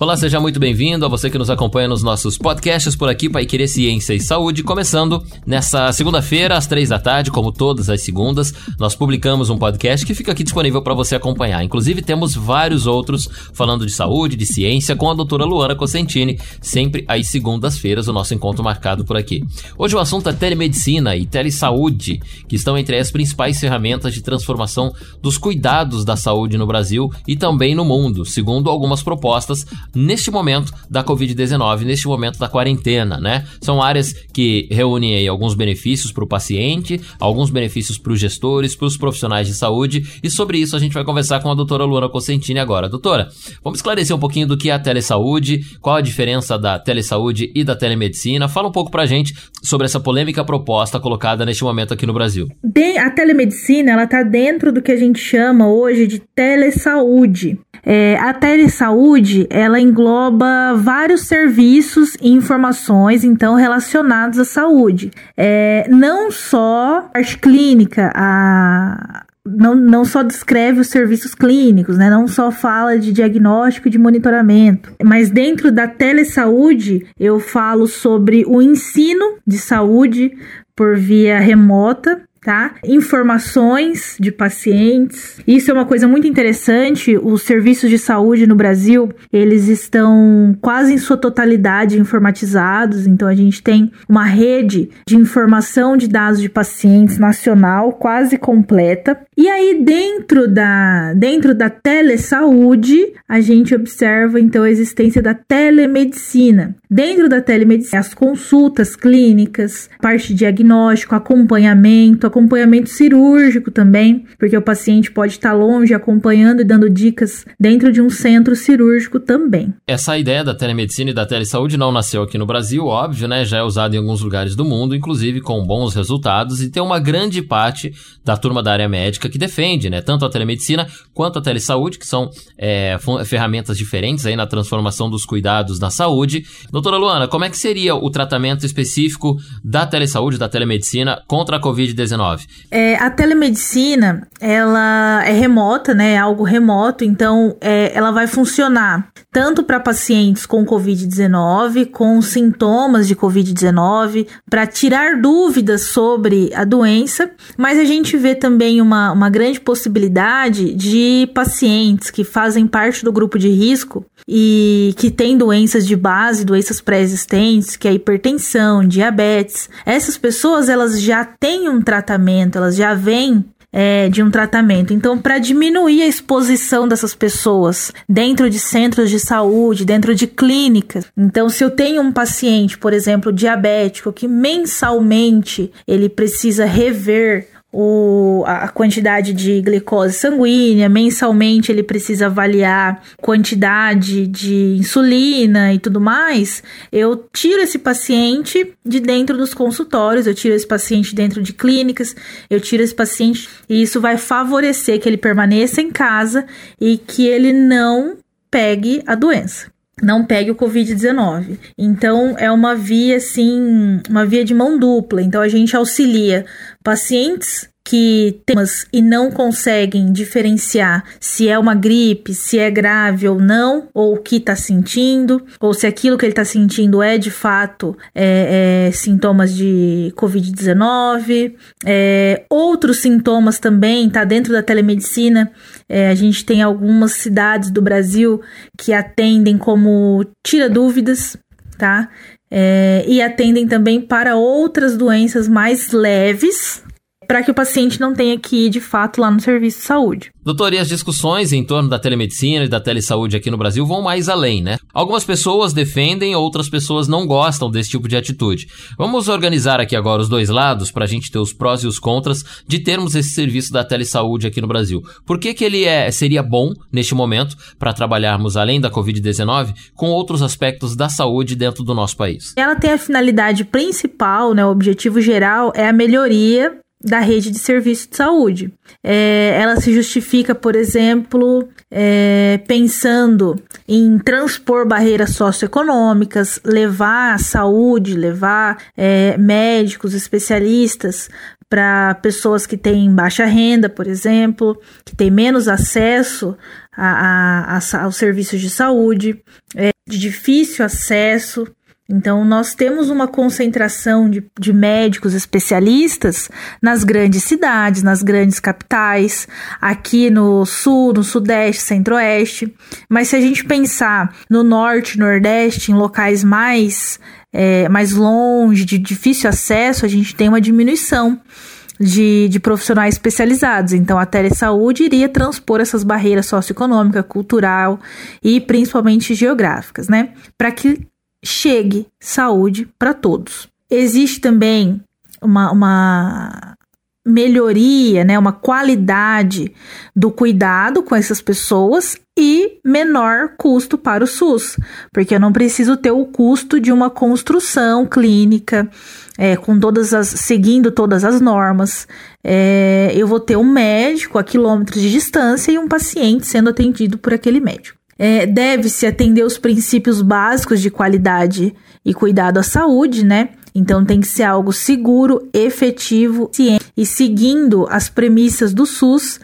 Olá, seja muito bem-vindo a você que nos acompanha nos nossos podcasts por aqui, Pai Querer Ciência e Saúde, começando nessa segunda-feira, às três da tarde, como todas as segundas, nós publicamos um podcast que fica aqui disponível para você acompanhar. Inclusive, temos vários outros falando de saúde, de ciência, com a doutora Luana Cosentini, sempre às segundas-feiras, o nosso encontro marcado por aqui. Hoje o assunto é telemedicina e telesaúde, que estão entre as principais ferramentas de transformação dos cuidados da saúde no Brasil e também no mundo, segundo algumas propostas neste momento da Covid-19, neste momento da quarentena, né? São áreas que reúnem aí alguns benefícios para o paciente, alguns benefícios para os gestores, para os profissionais de saúde, e sobre isso a gente vai conversar com a doutora Luana Cosentini agora. Doutora, vamos esclarecer um pouquinho do que é a telesaúde, qual a diferença da telesaúde e da telemedicina. Fala um pouco para gente sobre essa polêmica proposta colocada neste momento aqui no Brasil. Bem, a telemedicina, ela está dentro do que a gente chama hoje de telesaúde. É, a telesaúde, ela engloba vários serviços e informações, então, relacionados à saúde. É, não só a parte clínica, a, não, não só descreve os serviços clínicos, né? não só fala de diagnóstico e de monitoramento, mas dentro da telesaúde eu falo sobre o ensino de saúde por via remota, tá? Informações de pacientes. Isso é uma coisa muito interessante. Os serviços de saúde no Brasil, eles estão quase em sua totalidade informatizados. Então a gente tem uma rede de informação de dados de pacientes nacional quase completa. E aí dentro da dentro da telesaúde, a gente observa então a existência da telemedicina. Dentro da telemedicina, as consultas clínicas, parte de diagnóstico, acompanhamento, acompanhamento cirúrgico também, porque o paciente pode estar longe acompanhando e dando dicas dentro de um centro cirúrgico também. Essa ideia da telemedicina e da telesaúde não nasceu aqui no Brasil, óbvio, né? Já é usada em alguns lugares do mundo, inclusive com bons resultados, e tem uma grande parte da turma da área médica que defende, né? Tanto a telemedicina quanto a telesaúde, que são é, ferramentas diferentes aí na transformação dos cuidados da saúde. Doutora Luana, como é que seria o tratamento específico da telesaúde, da telemedicina contra a Covid-19? É, a telemedicina, ela é remota, né? É algo remoto, então é, ela vai funcionar tanto para pacientes com Covid-19, com sintomas de Covid-19, para tirar dúvidas sobre a doença, mas a gente vê também uma, uma grande possibilidade de pacientes que fazem parte do grupo de risco e que têm doenças de base, doenças pré-existentes, que é hipertensão, diabetes. Essas pessoas, elas já têm um tratamento tratamento, elas já vêm é, de um tratamento. Então, para diminuir a exposição dessas pessoas dentro de centros de saúde, dentro de clínicas. Então, se eu tenho um paciente, por exemplo, diabético, que mensalmente ele precisa rever o, a quantidade de glicose sanguínea, mensalmente ele precisa avaliar quantidade de insulina e tudo mais, eu tiro esse paciente de dentro dos consultórios, eu tiro esse paciente dentro de clínicas, eu tiro esse paciente e isso vai favorecer que ele permaneça em casa e que ele não pegue a doença não pegue o Covid-19. Então, é uma via, assim, uma via de mão dupla. Então, a gente auxilia pacientes que temas e não conseguem diferenciar se é uma gripe, se é grave ou não, ou o que está sentindo, ou se aquilo que ele está sentindo é de fato é, é, sintomas de Covid-19. É, outros sintomas também, tá dentro da telemedicina. É, a gente tem algumas cidades do Brasil que atendem como tira dúvidas, tá? É, e atendem também para outras doenças mais leves, para que o paciente não tenha que ir de fato lá no serviço de saúde. Doutor, e as discussões em torno da telemedicina e da telesaúde aqui no Brasil vão mais além, né? Algumas pessoas defendem, outras pessoas não gostam desse tipo de atitude. Vamos organizar aqui agora os dois lados para a gente ter os prós e os contras de termos esse serviço da telesaúde aqui no Brasil. Por que, que ele é, seria bom neste momento para trabalharmos além da Covid-19 com outros aspectos da saúde dentro do nosso país? Ela tem a finalidade principal, né, o objetivo geral é a melhoria da rede de serviço de saúde. É, ela se justifica, por exemplo, é, pensando em transpor barreiras socioeconômicas, levar a saúde, levar é, médicos, especialistas para pessoas que têm baixa renda, por exemplo, que têm menos acesso a, a, a, aos serviços de saúde, é, de difícil acesso. Então, nós temos uma concentração de, de médicos especialistas nas grandes cidades, nas grandes capitais, aqui no sul, no sudeste, centro-oeste. Mas se a gente pensar no norte, nordeste, em locais mais, é, mais longe, de difícil acesso, a gente tem uma diminuição de, de profissionais especializados. Então, a telesaúde iria transpor essas barreiras socioeconômica, cultural e principalmente geográficas, né? Para que chegue saúde para todos. Existe também uma, uma melhoria, né, uma qualidade do cuidado com essas pessoas e menor custo para o SUS, porque eu não preciso ter o custo de uma construção clínica é, com todas as seguindo todas as normas. É, eu vou ter um médico a quilômetros de distância e um paciente sendo atendido por aquele médico. É, Deve-se atender os princípios básicos de qualidade e cuidado à saúde, né? Então tem que ser algo seguro, efetivo, e seguindo as premissas do SUS,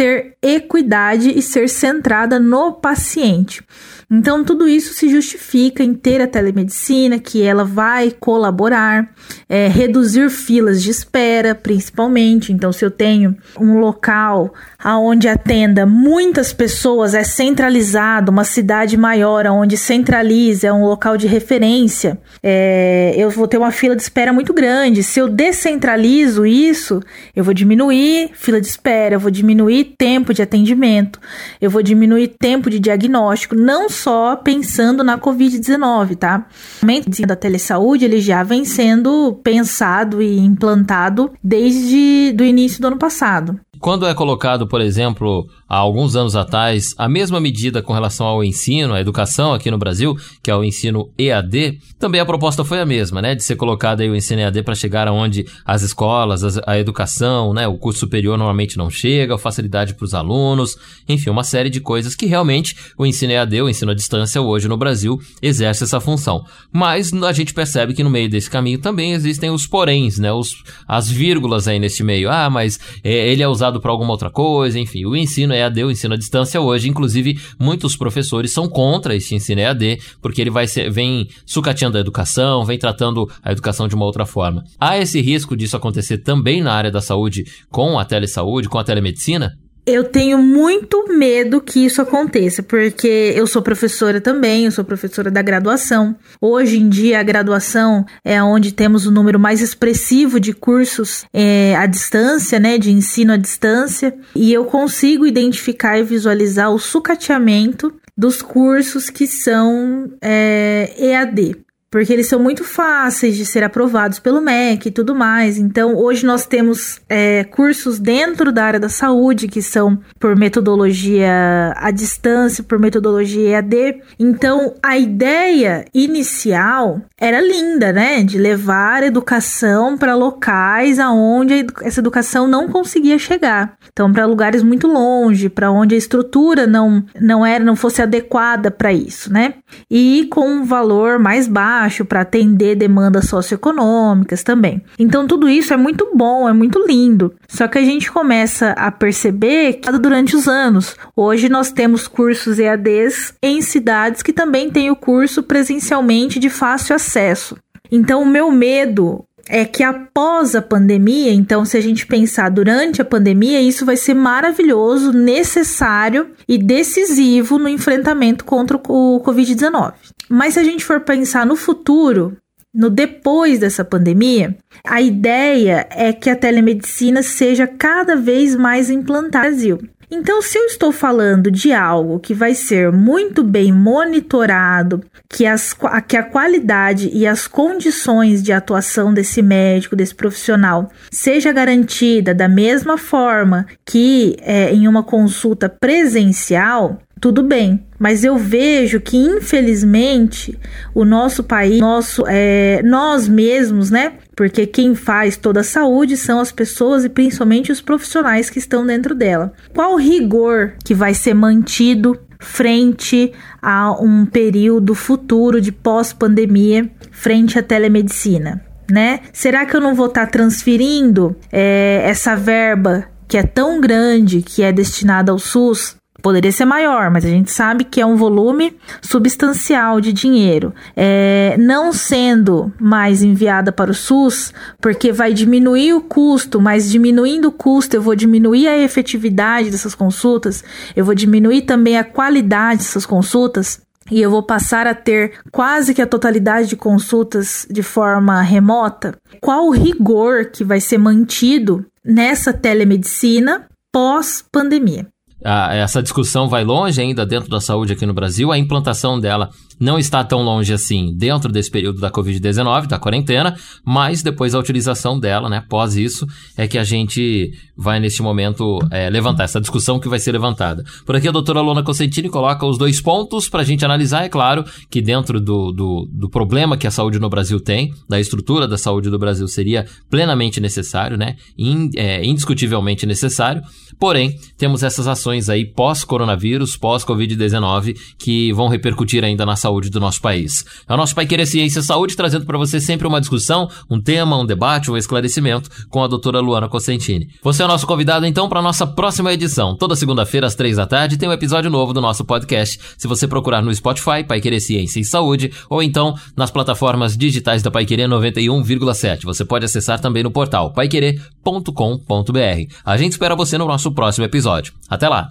ter equidade e ser centrada no paciente. Então, tudo isso se justifica em ter a telemedicina, que ela vai colaborar, é, reduzir filas de espera, principalmente. Então, se eu tenho um local aonde atenda muitas pessoas, é centralizado, uma cidade maior, onde centraliza, é um local de referência, é, eu vou ter uma fila de espera muito grande. Se eu descentralizo isso, eu vou diminuir fila de espera, eu vou diminuir tempo de atendimento, eu vou diminuir tempo de diagnóstico, não só pensando na Covid-19, tá? O da telesaúde ele já vem sendo pensado e implantado desde o início do ano passado. Quando é colocado, por exemplo, há alguns anos atrás, a mesma medida com relação ao ensino, à educação aqui no Brasil, que é o ensino EAD, também a proposta foi a mesma, né? De ser colocado aí o ensino EAD para chegar aonde as escolas, a educação, né? O curso superior normalmente não chega, facilidade para os alunos, enfim, uma série de coisas que realmente o ensino EAD, o ensino à distância, hoje no Brasil, exerce essa função. Mas a gente percebe que no meio desse caminho também existem os poréns, né? Os, as vírgulas aí nesse meio. Ah, mas é, ele é usado para alguma outra coisa, enfim. O ensino EAD, o ensino à distância hoje, inclusive, muitos professores são contra esse ensino EAD, porque ele vai ser, vem sucateando a educação, vem tratando a educação de uma outra forma. Há esse risco disso acontecer também na área da saúde com a telesaúde, com a telemedicina? Eu tenho muito medo que isso aconteça, porque eu sou professora também, eu sou professora da graduação. Hoje em dia, a graduação é onde temos o número mais expressivo de cursos é, à distância, né, de ensino à distância, e eu consigo identificar e visualizar o sucateamento dos cursos que são é, EAD porque eles são muito fáceis de ser aprovados pelo MEC e tudo mais. Então, hoje nós temos é, cursos dentro da área da saúde que são por metodologia à distância, por metodologia EAD. Então, a ideia inicial era linda, né? De levar educação para locais aonde essa educação não conseguia chegar. Então, para lugares muito longe, para onde a estrutura não, não era, não fosse adequada para isso, né? E com um valor mais baixo baixo para atender demandas socioeconômicas também. Então tudo isso é muito bom, é muito lindo. Só que a gente começa a perceber que durante os anos, hoje nós temos cursos EADs em cidades que também têm o curso presencialmente de fácil acesso. Então o meu medo é que após a pandemia, então, se a gente pensar durante a pandemia, isso vai ser maravilhoso, necessário e decisivo no enfrentamento contra o Covid-19. Mas se a gente for pensar no futuro, no depois dessa pandemia, a ideia é que a telemedicina seja cada vez mais implantada no Brasil. Então, se eu estou falando de algo que vai ser muito bem monitorado, que, as, que a qualidade e as condições de atuação desse médico, desse profissional, seja garantida da mesma forma que é, em uma consulta presencial, tudo bem. Mas eu vejo que, infelizmente, o nosso país, nosso, é, nós mesmos, né? Porque quem faz toda a saúde são as pessoas e principalmente os profissionais que estão dentro dela. Qual rigor que vai ser mantido frente a um período futuro de pós-pandemia, frente à telemedicina? né? Será que eu não vou estar tá transferindo é, essa verba que é tão grande, que é destinada ao SUS, Poderia ser maior, mas a gente sabe que é um volume substancial de dinheiro. É, não sendo mais enviada para o SUS, porque vai diminuir o custo, mas diminuindo o custo, eu vou diminuir a efetividade dessas consultas, eu vou diminuir também a qualidade dessas consultas. E eu vou passar a ter quase que a totalidade de consultas de forma remota. Qual o rigor que vai ser mantido nessa telemedicina pós-pandemia? A, essa discussão vai longe ainda dentro da saúde aqui no Brasil. A implantação dela não está tão longe assim dentro desse período da Covid-19, da quarentena, mas depois a utilização dela, né, pós isso, é que a gente vai neste momento é, levantar essa discussão que vai ser levantada. Por aqui a doutora Lona Cosentini coloca os dois pontos para a gente analisar. É claro que dentro do, do, do, problema que a saúde no Brasil tem, da estrutura da saúde do Brasil, seria plenamente necessário, né, In, é, indiscutivelmente necessário. Porém, temos essas ações aí pós-coronavírus, pós-Covid-19, que vão repercutir ainda na saúde saúde do nosso país. É o nosso Pai Querer Ciência Saúde trazendo para você sempre uma discussão, um tema, um debate, um esclarecimento com a doutora Luana Cosentini. Você é o nosso convidado então para a nossa próxima edição. Toda segunda-feira às três da tarde tem um episódio novo do nosso podcast. Se você procurar no Spotify, Pai Querer Ciência e Saúde, ou então nas plataformas digitais da Pai Querer 91,7. Você pode acessar também no portal paiquerer.com.br. A gente espera você no nosso próximo episódio. Até lá!